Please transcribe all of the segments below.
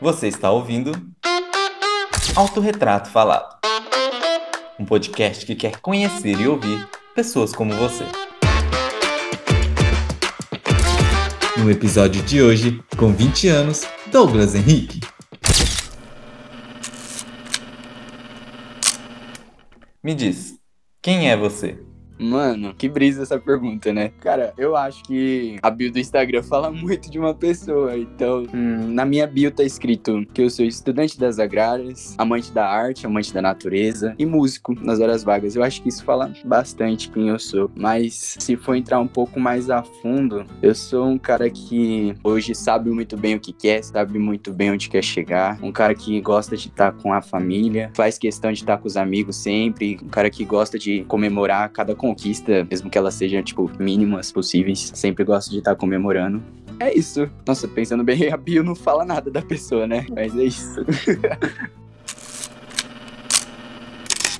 Você está ouvindo Autorretrato Falado, um podcast que quer conhecer e ouvir pessoas como você. No episódio de hoje, com 20 anos, Douglas Henrique. Me diz, quem é você? Mano, que brisa essa pergunta, né? Cara, eu acho que a bio do Instagram fala muito de uma pessoa. Então, hum, na minha bio tá escrito que eu sou estudante das agrárias, amante da arte, amante da natureza e músico nas horas vagas. Eu acho que isso fala bastante quem eu sou. Mas se for entrar um pouco mais a fundo, eu sou um cara que hoje sabe muito bem o que quer, sabe muito bem onde quer chegar. Um cara que gosta de estar com a família, faz questão de estar com os amigos sempre. Um cara que gosta de comemorar cada conquista, mesmo que ela seja, tipo, mínimas possíveis. Sempre gosto de estar comemorando. É isso. Nossa, pensando bem, a bio não fala nada da pessoa, né? Mas é isso.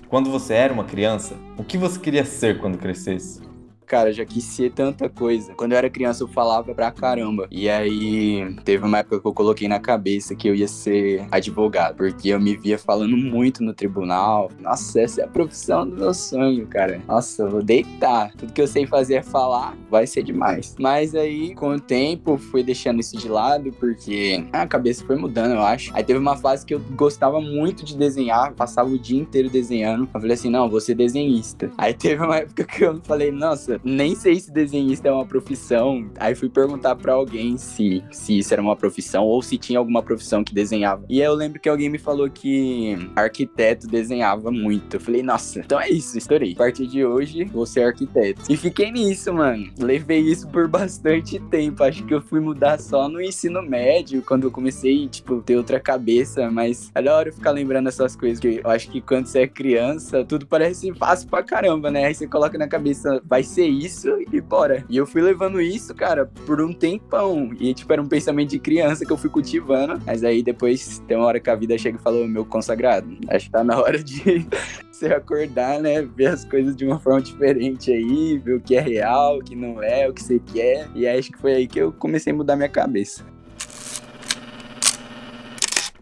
Quando você era uma criança, o que você queria ser quando crescesse? Cara, já quis ser tanta coisa. Quando eu era criança, eu falava pra caramba. E aí, teve uma época que eu coloquei na cabeça que eu ia ser advogado, porque eu me via falando muito no tribunal. Nossa, essa é a profissão do meu sonho, cara. Nossa, eu vou deitar. Tudo que eu sei fazer é falar, vai ser demais. Mas aí, com o tempo, fui deixando isso de lado, porque a cabeça foi mudando, eu acho. Aí teve uma fase que eu gostava muito de desenhar, passava o dia inteiro desenhando. Eu falei assim: não, vou ser desenhista. Aí teve uma época que eu falei: nossa, nem sei se desenhista é uma profissão. Aí fui perguntar para alguém se, se isso era uma profissão ou se tinha alguma profissão que desenhava. E aí eu lembro que alguém me falou que arquiteto desenhava muito. Eu falei, nossa, então é isso, estourei. A partir de hoje, vou ser arquiteto. E fiquei nisso, mano. Levei isso por bastante tempo. Acho que eu fui mudar só no ensino médio, quando eu comecei, tipo, ter outra cabeça. Mas é da hora ficar lembrando essas coisas que eu acho que quando você é criança, tudo parece fácil pra caramba, né? Aí você coloca na cabeça, vai ser isso e bora. E eu fui levando isso, cara, por um tempão. E, tipo, era um pensamento de criança que eu fui cultivando. Mas aí depois tem uma hora que a vida chega e falou, meu consagrado, acho que tá na hora de você acordar, né? Ver as coisas de uma forma diferente aí, ver o que é real, o que não é, o que você quer. E acho que foi aí que eu comecei a mudar minha cabeça.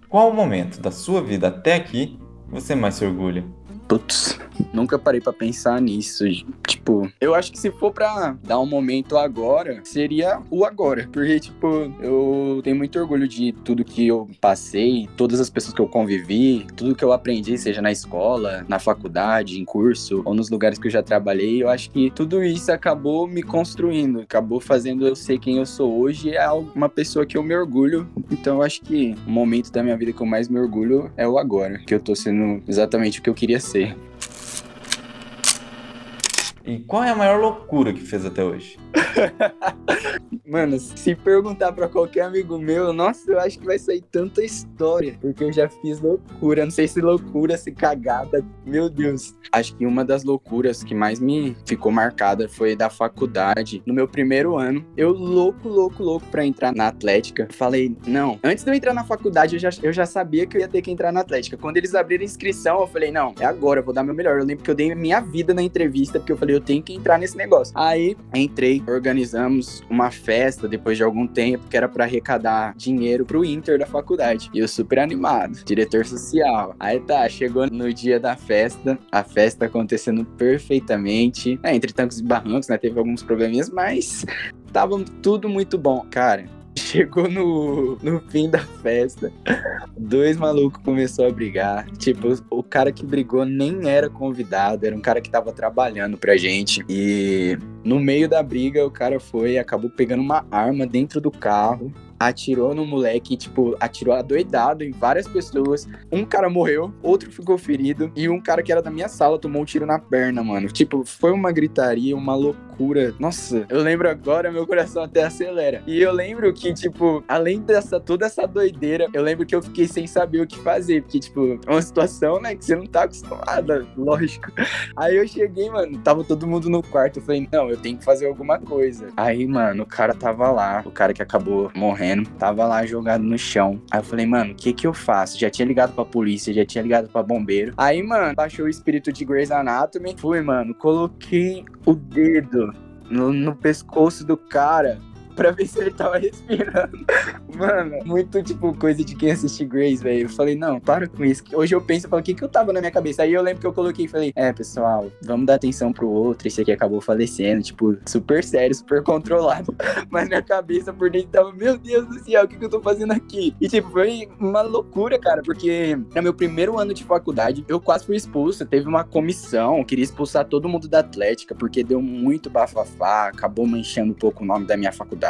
Qual o momento da sua vida até aqui você mais se orgulha? Putz, nunca parei para pensar nisso. Tipo, eu acho que se for pra dar um momento agora, seria o agora. Porque, tipo, eu tenho muito orgulho de tudo que eu passei, todas as pessoas que eu convivi, tudo que eu aprendi, seja na escola, na faculdade, em curso, ou nos lugares que eu já trabalhei. Eu acho que tudo isso acabou me construindo, acabou fazendo eu ser quem eu sou hoje. É uma pessoa que eu me orgulho. Então, eu acho que o momento da minha vida que eu mais me orgulho é o agora, que eu tô sendo exatamente o que eu queria ser. E qual é a maior loucura que fez até hoje? Mano, se perguntar pra qualquer amigo meu, nossa, eu acho que vai sair tanta história. Porque eu já fiz loucura. Não sei se loucura, se cagada. Meu Deus. Acho que uma das loucuras que mais me ficou marcada foi da faculdade. No meu primeiro ano, eu louco, louco, louco pra entrar na Atlética. Falei, não. Antes de eu entrar na faculdade, eu já, eu já sabia que eu ia ter que entrar na Atlética. Quando eles abriram a inscrição, eu falei, não, é agora, eu vou dar meu melhor. Eu lembro que eu dei minha vida na entrevista, porque eu falei, eu tenho que entrar nesse negócio. Aí, entrei, organizamos uma festa depois de algum tempo que era para arrecadar dinheiro pro Inter da faculdade. E eu super animado, diretor social. Aí tá, chegou no dia da festa, a festa acontecendo perfeitamente. É, entre tanques e barrancos, né? Teve alguns probleminhas, mas tava tudo muito bom. Cara, chegou no, no fim da festa, dois malucos começou a brigar. Tipo, o cara que brigou nem era convidado, era um cara que tava trabalhando pra gente. E no meio da briga, o cara foi acabou pegando uma arma dentro do carro atirou no moleque, tipo, atirou adoidado em várias pessoas. Um cara morreu, outro ficou ferido e um cara que era da minha sala tomou um tiro na perna, mano. Tipo, foi uma gritaria, uma loucura. Nossa, eu lembro agora, meu coração até acelera. E eu lembro que, tipo, além dessa toda essa doideira, eu lembro que eu fiquei sem saber o que fazer, porque, tipo, é uma situação, né, que você não tá acostumada, lógico. Aí eu cheguei, mano, tava todo mundo no quarto, eu falei, não, eu tenho que fazer alguma coisa. Aí, mano, o cara tava lá, o cara que acabou morrendo, tava lá jogado no chão. Aí eu falei, mano, o que que eu faço? Já tinha ligado pra polícia, já tinha ligado pra bombeiro. Aí, mano, baixou o espírito de Grey's Anatomy. Fui, mano, coloquei o dedo no, no pescoço do cara pra ver se ele tava respirando. Mano, muito tipo coisa de quem assiste Grace, velho. Eu falei, não, para com isso. Hoje eu penso, falo, o que que eu tava na minha cabeça? Aí eu lembro que eu coloquei e falei, é, pessoal, vamos dar atenção pro outro. Esse aqui acabou falecendo, tipo, super sério, super controlado. Mas minha cabeça por dentro tava, meu Deus do céu, o que que eu tô fazendo aqui? E tipo, foi uma loucura, cara, porque no meu primeiro ano de faculdade, eu quase fui expulso. Teve uma comissão, queria expulsar todo mundo da Atlética, porque deu muito bafafá, acabou manchando um pouco o nome da minha faculdade.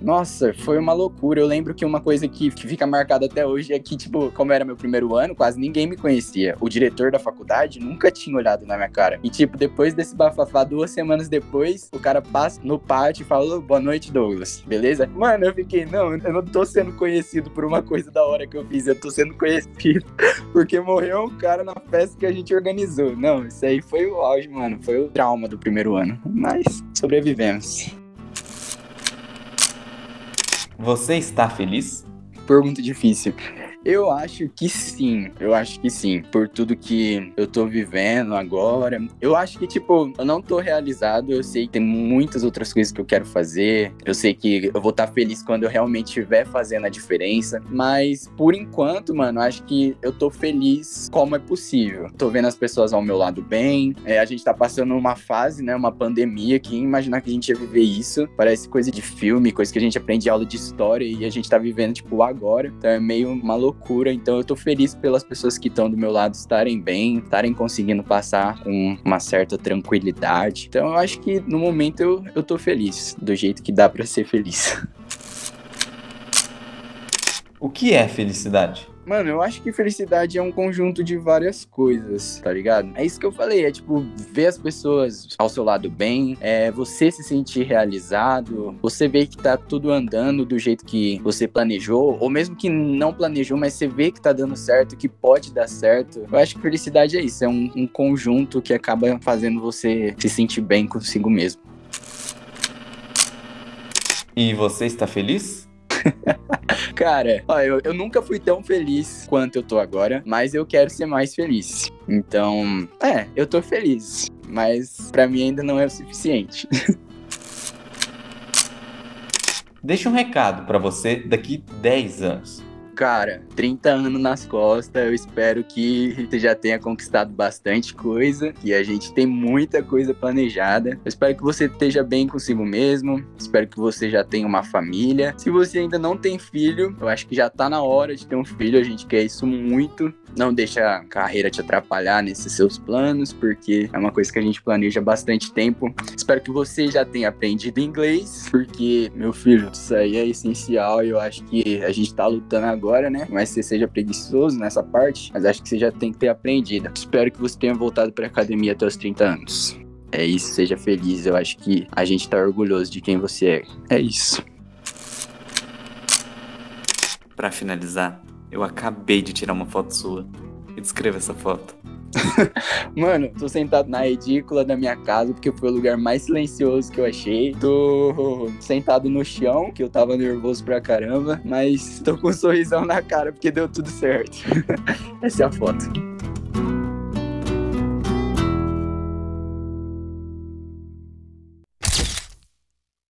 Nossa, foi uma loucura. Eu lembro que uma coisa que, que fica marcada até hoje é que, tipo, como era meu primeiro ano, quase ninguém me conhecia. O diretor da faculdade nunca tinha olhado na minha cara. E, tipo, depois desse bafafá, duas semanas depois, o cara passa no pátio e fala: Boa noite, Douglas. Beleza? Mano, eu fiquei, não, eu não tô sendo conhecido por uma coisa da hora que eu fiz, eu tô sendo conhecido porque morreu um cara na festa que a gente organizou. Não, isso aí foi o auge, mano. Foi o trauma do primeiro ano. Mas sobrevivemos. Você está feliz? Pergunta difícil. Eu acho que sim, eu acho que sim, por tudo que eu tô vivendo agora. Eu acho que, tipo, eu não tô realizado, eu sei que tem muitas outras coisas que eu quero fazer, eu sei que eu vou estar tá feliz quando eu realmente estiver fazendo a diferença, mas por enquanto, mano, acho que eu tô feliz como é possível. Tô vendo as pessoas ao meu lado bem, é, a gente tá passando uma fase, né, uma pandemia que imaginar que a gente ia viver isso, parece coisa de filme, coisa que a gente aprende aula de história e a gente tá vivendo, tipo, agora, então é meio maluco loucura. Então eu tô feliz pelas pessoas que estão do meu lado estarem bem, estarem conseguindo passar com uma certa tranquilidade. Então eu acho que no momento eu, eu tô feliz, do jeito que dá para ser feliz. O que é felicidade? Mano, eu acho que felicidade é um conjunto de várias coisas, tá ligado? É isso que eu falei, é tipo, ver as pessoas ao seu lado bem, é você se sentir realizado, você ver que tá tudo andando do jeito que você planejou, ou mesmo que não planejou, mas você vê que tá dando certo, que pode dar certo. Eu acho que felicidade é isso, é um, um conjunto que acaba fazendo você se sentir bem consigo mesmo. E você está feliz? Cara, ó, eu, eu nunca fui tão feliz quanto eu tô agora, mas eu quero ser mais feliz. Então, é, eu tô feliz, mas para mim ainda não é o suficiente. Deixa um recado para você daqui 10 anos cara, 30 anos nas costas, eu espero que você já tenha conquistado bastante coisa, e a gente tem muita coisa planejada. Eu espero que você esteja bem consigo mesmo, espero que você já tenha uma família. Se você ainda não tem filho, eu acho que já tá na hora de ter um filho, a gente quer isso muito. Não deixa a carreira te atrapalhar nesses seus planos, porque é uma coisa que a gente planeja bastante tempo. Espero que você já tenha aprendido inglês, porque, meu filho, isso aí é essencial e eu acho que a gente tá lutando agora, né? Mas você seja preguiçoso nessa parte, mas acho que você já tem que ter aprendido. Espero que você tenha voltado pra academia até os 30 anos. É isso, seja feliz. Eu acho que a gente tá orgulhoso de quem você é. É isso. Para finalizar, eu acabei de tirar uma foto sua. E descreva essa foto. Mano, tô sentado na edícula da minha casa, porque foi o lugar mais silencioso que eu achei. Tô sentado no chão, que eu tava nervoso pra caramba, mas tô com um sorrisão na cara, porque deu tudo certo. Essa é a foto.